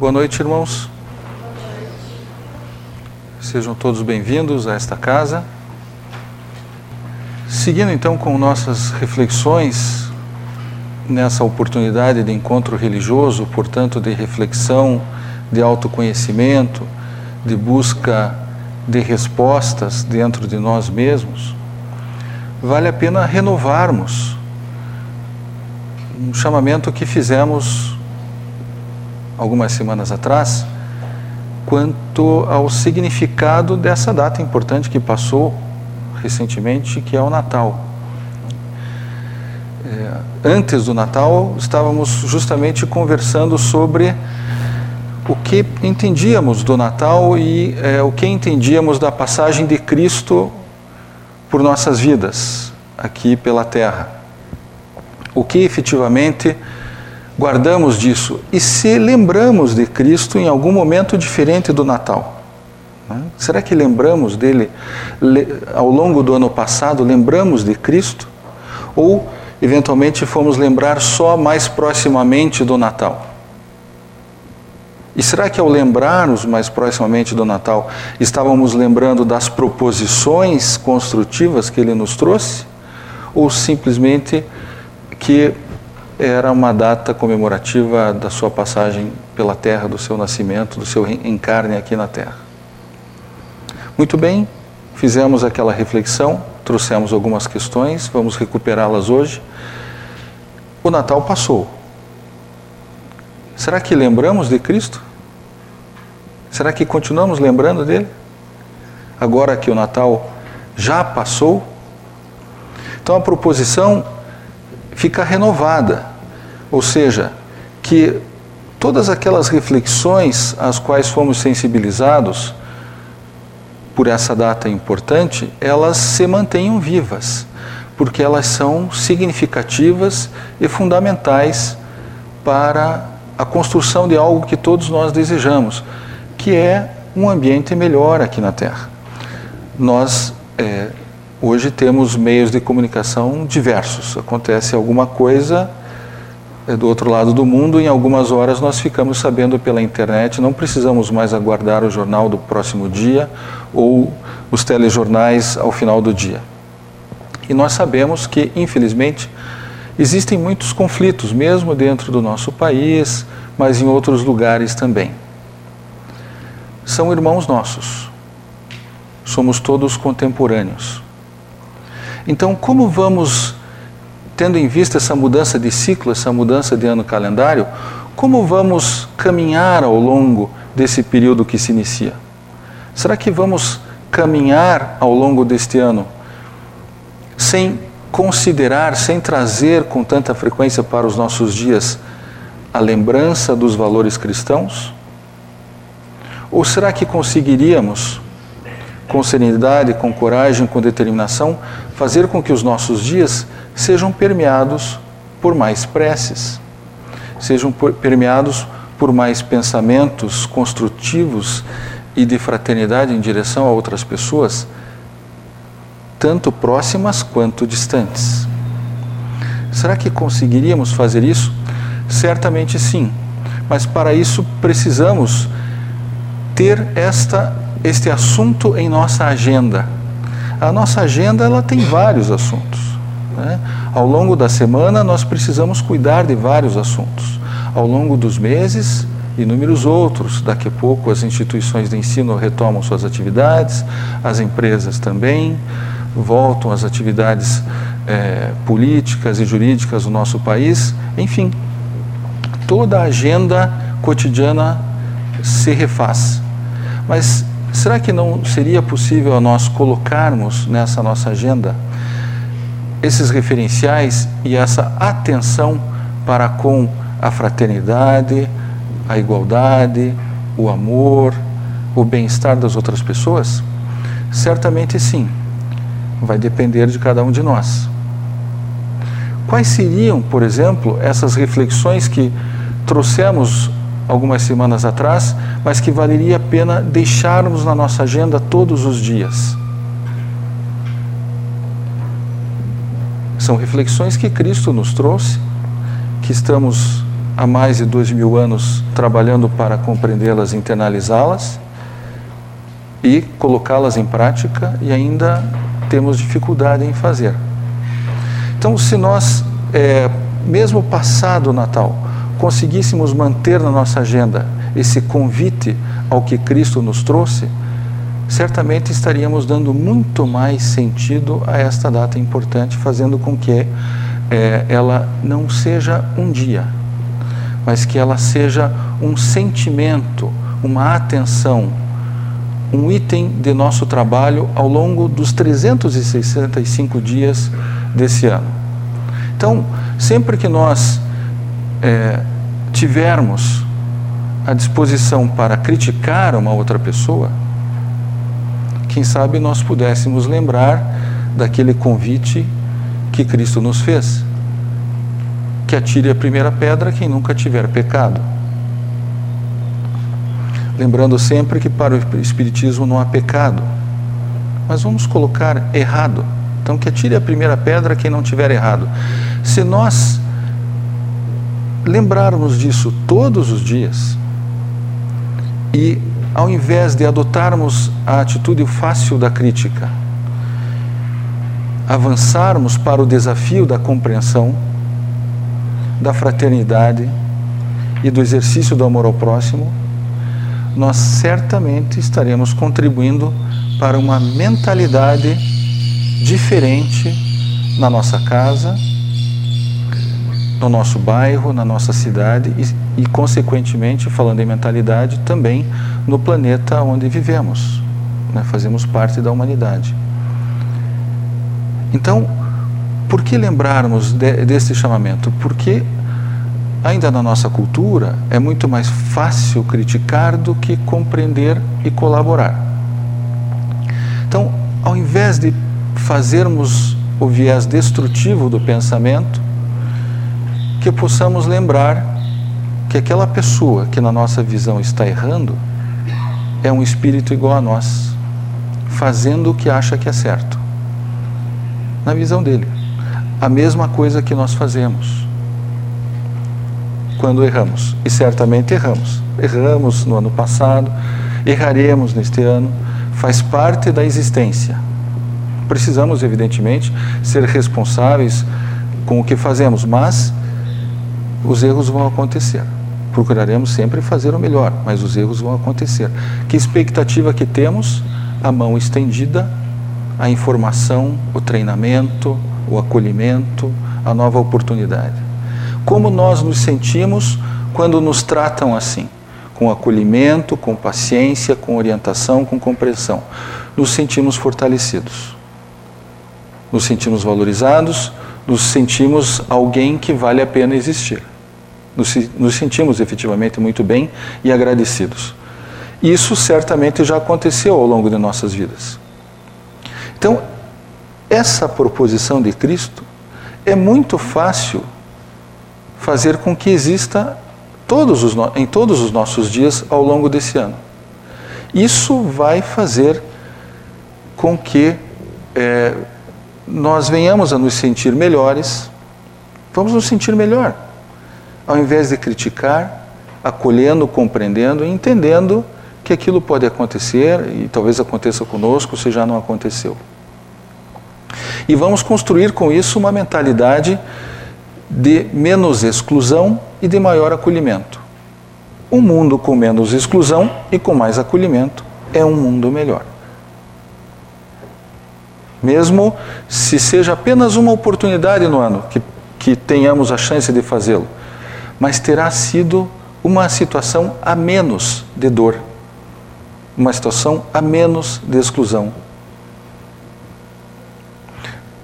Boa noite, irmãos. Sejam todos bem-vindos a esta casa. Seguindo então com nossas reflexões nessa oportunidade de encontro religioso, portanto, de reflexão, de autoconhecimento, de busca de respostas dentro de nós mesmos, vale a pena renovarmos um chamamento que fizemos algumas semanas atrás quanto ao significado dessa data importante que passou recentemente, que é o Natal. É, antes do Natal, estávamos justamente conversando sobre o que entendíamos do Natal e é, o que entendíamos da passagem de Cristo por nossas vidas aqui pela Terra. O que efetivamente guardamos disso e se lembramos de Cristo em algum momento diferente do Natal. Né? Será que lembramos dele ao longo do ano passado? Lembramos de Cristo? Ou eventualmente fomos lembrar só mais proximamente do Natal? E será que ao lembrarmos mais proximamente do Natal, estávamos lembrando das proposições construtivas que ele nos trouxe? Ou simplesmente que era uma data comemorativa da sua passagem pela terra, do seu nascimento, do seu encarne aqui na terra. Muito bem, fizemos aquela reflexão, trouxemos algumas questões, vamos recuperá-las hoje. O Natal passou. Será que lembramos de Cristo? Será que continuamos lembrando dele? Agora que o Natal já passou? Então a proposição fica renovada. Ou seja, que todas aquelas reflexões às quais fomos sensibilizados por essa data importante, elas se mantenham vivas, porque elas são significativas e fundamentais para a construção de algo que todos nós desejamos, que é um ambiente melhor aqui na Terra. Nós é, Hoje temos meios de comunicação diversos. Acontece alguma coisa do outro lado do mundo, em algumas horas nós ficamos sabendo pela internet, não precisamos mais aguardar o jornal do próximo dia ou os telejornais ao final do dia. E nós sabemos que, infelizmente, existem muitos conflitos, mesmo dentro do nosso país, mas em outros lugares também. São irmãos nossos, somos todos contemporâneos. Então, como vamos, tendo em vista essa mudança de ciclo, essa mudança de ano calendário, como vamos caminhar ao longo desse período que se inicia? Será que vamos caminhar ao longo deste ano sem considerar, sem trazer com tanta frequência para os nossos dias a lembrança dos valores cristãos? Ou será que conseguiríamos com serenidade, com coragem, com determinação, fazer com que os nossos dias sejam permeados por mais preces, sejam permeados por mais pensamentos construtivos e de fraternidade em direção a outras pessoas, tanto próximas quanto distantes. Será que conseguiríamos fazer isso? Certamente sim, mas para isso precisamos ter esta este assunto em nossa agenda. A nossa agenda ela tem vários assuntos. Né? Ao longo da semana nós precisamos cuidar de vários assuntos. Ao longo dos meses, inúmeros outros. Daqui a pouco as instituições de ensino retomam suas atividades, as empresas também voltam às atividades é, políticas e jurídicas do nosso país. Enfim, toda a agenda cotidiana se refaz. Mas Será que não seria possível nós colocarmos nessa nossa agenda esses referenciais e essa atenção para com a fraternidade, a igualdade, o amor, o bem-estar das outras pessoas? Certamente sim. Vai depender de cada um de nós. Quais seriam, por exemplo, essas reflexões que trouxemos algumas semanas atrás, mas que valeria a pena deixarmos na nossa agenda todos os dias. São reflexões que Cristo nos trouxe, que estamos há mais de dois mil anos trabalhando para compreendê-las, internalizá-las e colocá-las em prática e ainda temos dificuldade em fazer. Então, se nós, é, mesmo passado o Natal, conseguíssemos manter na nossa agenda esse convite ao que Cristo nos trouxe, certamente estaríamos dando muito mais sentido a esta data importante, fazendo com que é, ela não seja um dia, mas que ela seja um sentimento, uma atenção, um item de nosso trabalho ao longo dos 365 dias desse ano. Então, sempre que nós é, tivermos a disposição para criticar uma outra pessoa, quem sabe nós pudéssemos lembrar daquele convite que Cristo nos fez: que atire a primeira pedra quem nunca tiver pecado. Lembrando sempre que para o Espiritismo não há pecado, mas vamos colocar errado. Então, que atire a primeira pedra quem não tiver errado. Se nós lembrarmos disso todos os dias e, ao invés de adotarmos a atitude fácil da crítica, avançarmos para o desafio da compreensão, da fraternidade e do exercício do amor ao próximo, nós certamente estaremos contribuindo para uma mentalidade diferente na nossa casa, no nosso bairro, na nossa cidade e, e, consequentemente, falando em mentalidade, também no planeta onde vivemos. Né? Fazemos parte da humanidade. Então, por que lembrarmos de, desse chamamento? Porque ainda na nossa cultura é muito mais fácil criticar do que compreender e colaborar. Então, ao invés de fazermos o viés destrutivo do pensamento, que possamos lembrar que aquela pessoa que na nossa visão está errando é um espírito igual a nós, fazendo o que acha que é certo na visão dele. A mesma coisa que nós fazemos quando erramos. E certamente erramos. Erramos no ano passado, erraremos neste ano, faz parte da existência. Precisamos, evidentemente, ser responsáveis com o que fazemos, mas os erros vão acontecer. Procuraremos sempre fazer o melhor, mas os erros vão acontecer. Que expectativa que temos? A mão estendida a informação, o treinamento, o acolhimento, a nova oportunidade. Como nós nos sentimos quando nos tratam assim? Com acolhimento, com paciência, com orientação, com compreensão. Nos sentimos fortalecidos, nos sentimos valorizados, nos sentimos alguém que vale a pena existir. Nos, nos sentimos efetivamente muito bem e agradecidos. Isso certamente já aconteceu ao longo de nossas vidas. Então, essa proposição de Cristo é muito fácil fazer com que exista todos os, em todos os nossos dias ao longo desse ano. Isso vai fazer com que é, nós venhamos a nos sentir melhores, vamos nos sentir melhor, ao invés de criticar, acolhendo, compreendendo e entendendo que aquilo pode acontecer e talvez aconteça conosco se já não aconteceu. E vamos construir com isso uma mentalidade de menos exclusão e de maior acolhimento. Um mundo com menos exclusão e com mais acolhimento é um mundo melhor. Mesmo se seja apenas uma oportunidade no ano que, que tenhamos a chance de fazê-lo, mas terá sido uma situação a menos de dor, uma situação a menos de exclusão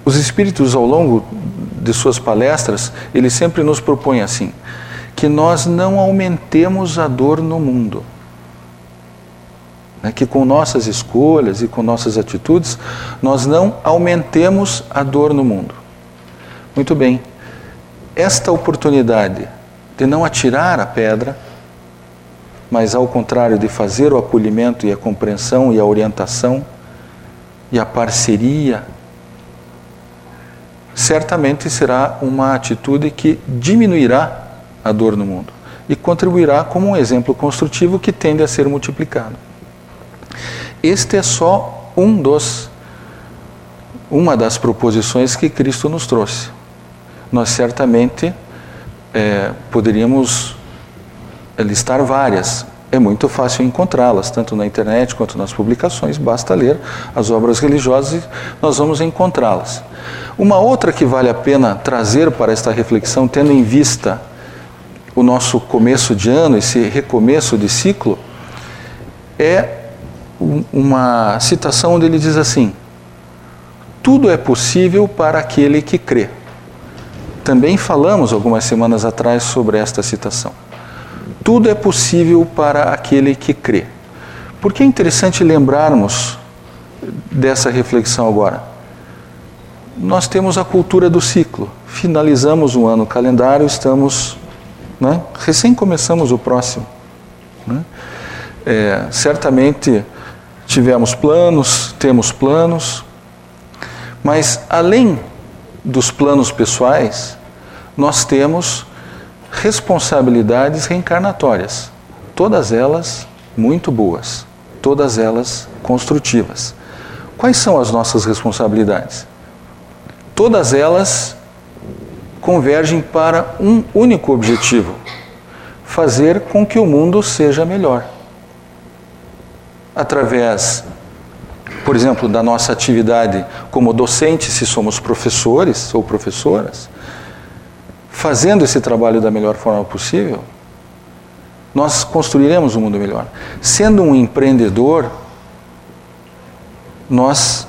os espíritos, ao longo de suas palestras, eles sempre nos propõem assim: que nós não aumentemos a dor no mundo. Né? Que com nossas escolhas e com nossas atitudes, nós não aumentemos a dor no mundo. Muito bem, esta oportunidade de não atirar a pedra, mas ao contrário de fazer o acolhimento e a compreensão e a orientação e a parceria certamente será uma atitude que diminuirá a dor no mundo e contribuirá como um exemplo construtivo que tende a ser multiplicado. Este é só um dos uma das proposições que Cristo nos trouxe. Nós certamente é, poderíamos listar várias. É muito fácil encontrá-las, tanto na internet quanto nas publicações, basta ler as obras religiosas e nós vamos encontrá-las. Uma outra que vale a pena trazer para esta reflexão, tendo em vista o nosso começo de ano, esse recomeço de ciclo, é uma citação onde ele diz assim: Tudo é possível para aquele que crê. Também falamos algumas semanas atrás sobre esta citação. Tudo é possível para aquele que crê. Por que é interessante lembrarmos dessa reflexão agora? Nós temos a cultura do ciclo. Finalizamos um ano calendário, estamos. Né? Recém começamos o próximo. Né? É, certamente tivemos planos, temos planos, mas além dos planos pessoais, nós temos responsabilidades reencarnatórias, todas elas muito boas, todas elas construtivas. Quais são as nossas responsabilidades? Todas elas convergem para um único objetivo: fazer com que o mundo seja melhor através, por exemplo, da nossa atividade como docente, se somos professores ou professoras, fazendo esse trabalho da melhor forma possível, nós construiremos um mundo melhor. Sendo um empreendedor, nós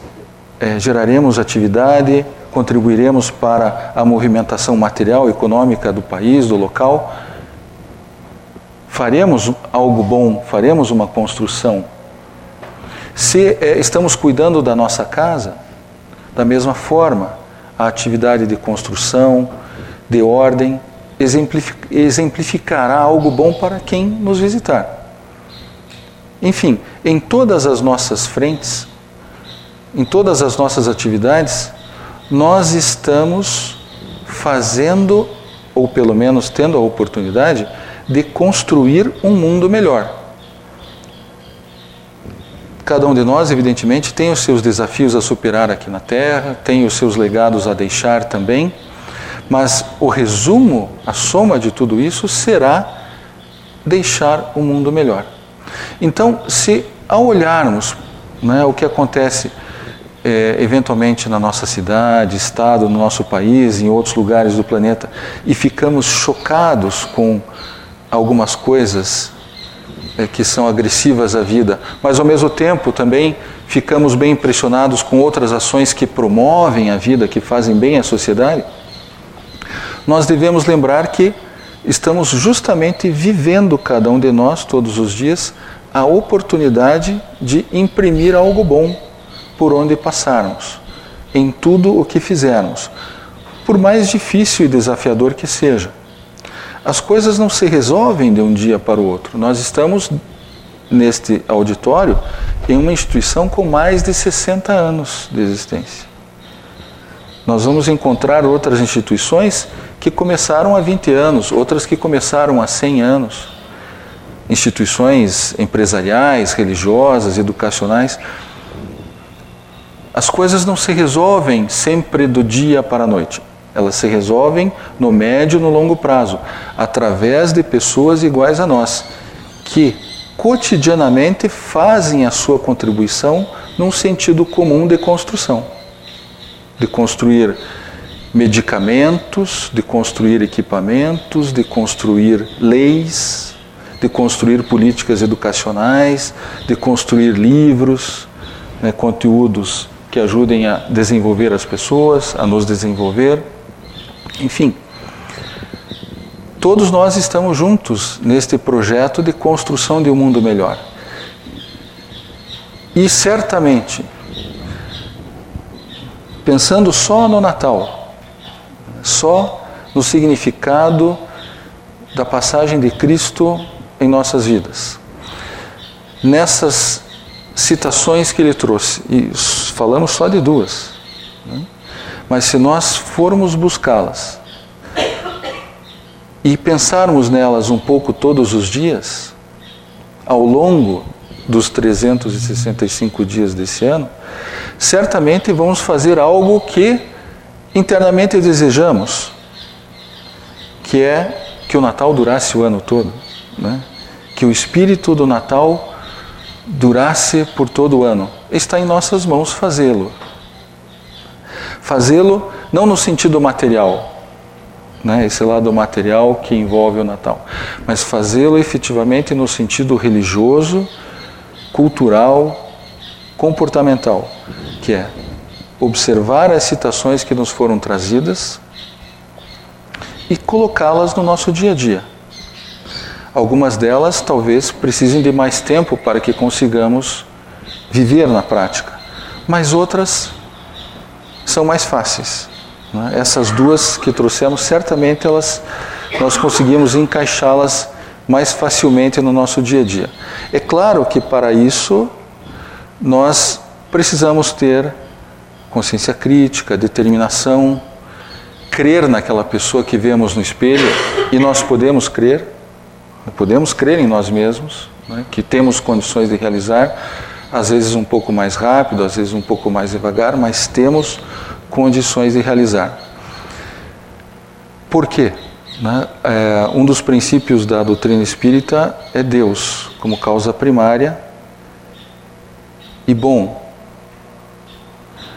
é, geraremos atividade, contribuiremos para a movimentação material, econômica do país, do local. Faremos algo bom, faremos uma construção se é, estamos cuidando da nossa casa, da mesma forma, a atividade de construção, de ordem, exemplificará algo bom para quem nos visitar. Enfim, em todas as nossas frentes, em todas as nossas atividades, nós estamos fazendo, ou pelo menos tendo a oportunidade, de construir um mundo melhor. Cada um de nós, evidentemente, tem os seus desafios a superar aqui na Terra, tem os seus legados a deixar também, mas o resumo, a soma de tudo isso será deixar o mundo melhor. Então, se ao olharmos né, o que acontece é, eventualmente na nossa cidade, estado, no nosso país, em outros lugares do planeta, e ficamos chocados com algumas coisas que são agressivas à vida, mas ao mesmo tempo também ficamos bem impressionados com outras ações que promovem a vida, que fazem bem à sociedade, nós devemos lembrar que estamos justamente vivendo, cada um de nós, todos os dias, a oportunidade de imprimir algo bom por onde passarmos, em tudo o que fizermos, por mais difícil e desafiador que seja. As coisas não se resolvem de um dia para o outro. Nós estamos neste auditório em uma instituição com mais de 60 anos de existência. Nós vamos encontrar outras instituições que começaram há 20 anos, outras que começaram há 100 anos. Instituições empresariais, religiosas, educacionais. As coisas não se resolvem sempre do dia para a noite. Elas se resolvem no médio e no longo prazo, através de pessoas iguais a nós, que cotidianamente fazem a sua contribuição num sentido comum de construção. De construir medicamentos, de construir equipamentos, de construir leis, de construir políticas educacionais, de construir livros, né, conteúdos que ajudem a desenvolver as pessoas, a nos desenvolver. Enfim, todos nós estamos juntos neste projeto de construção de um mundo melhor. E certamente, pensando só no Natal, só no significado da passagem de Cristo em nossas vidas, nessas citações que ele trouxe, e falamos só de duas. Né? Mas se nós formos buscá-las e pensarmos nelas um pouco todos os dias, ao longo dos 365 dias desse ano, certamente vamos fazer algo que internamente desejamos, que é que o Natal durasse o ano todo, né? que o espírito do Natal durasse por todo o ano. Está em nossas mãos fazê-lo. Fazê-lo não no sentido material, né, esse lado material que envolve o Natal, mas fazê-lo efetivamente no sentido religioso, cultural, comportamental, que é observar as citações que nos foram trazidas e colocá-las no nosso dia a dia. Algumas delas talvez precisem de mais tempo para que consigamos viver na prática, mas outras são mais fáceis. Né? Essas duas que trouxemos, certamente elas, nós conseguimos encaixá-las mais facilmente no nosso dia a dia. É claro que para isso nós precisamos ter consciência crítica, determinação, crer naquela pessoa que vemos no espelho e nós podemos crer, podemos crer em nós mesmos, né, que temos condições de realizar, às vezes um pouco mais rápido, às vezes um pouco mais devagar, mas temos condições de realizar. Por quê? Né? É, um dos princípios da doutrina espírita é Deus como causa primária e bom.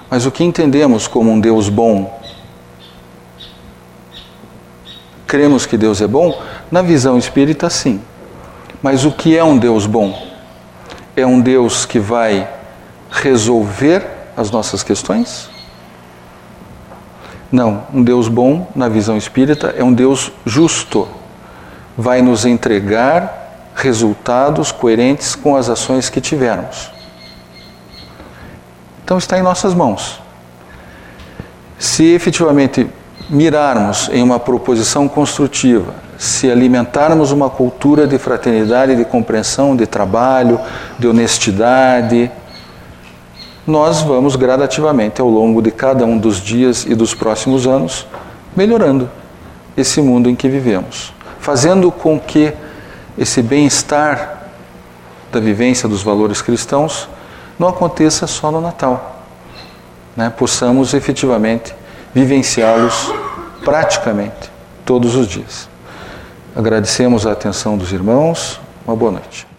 Mas o que entendemos como um Deus bom? Cremos que Deus é bom? Na visão espírita, sim. Mas o que é um Deus bom? É um Deus que vai resolver as nossas questões? Não, um Deus bom, na visão espírita, é um Deus justo. Vai nos entregar resultados coerentes com as ações que tivermos. Então está em nossas mãos. Se efetivamente mirarmos em uma proposição construtiva, se alimentarmos uma cultura de fraternidade, de compreensão, de trabalho, de honestidade, nós vamos gradativamente ao longo de cada um dos dias e dos próximos anos melhorando esse mundo em que vivemos, fazendo com que esse bem-estar da vivência dos valores cristãos não aconteça só no Natal, né? possamos efetivamente vivenciá-los praticamente todos os dias. Agradecemos a atenção dos irmãos. Uma boa noite.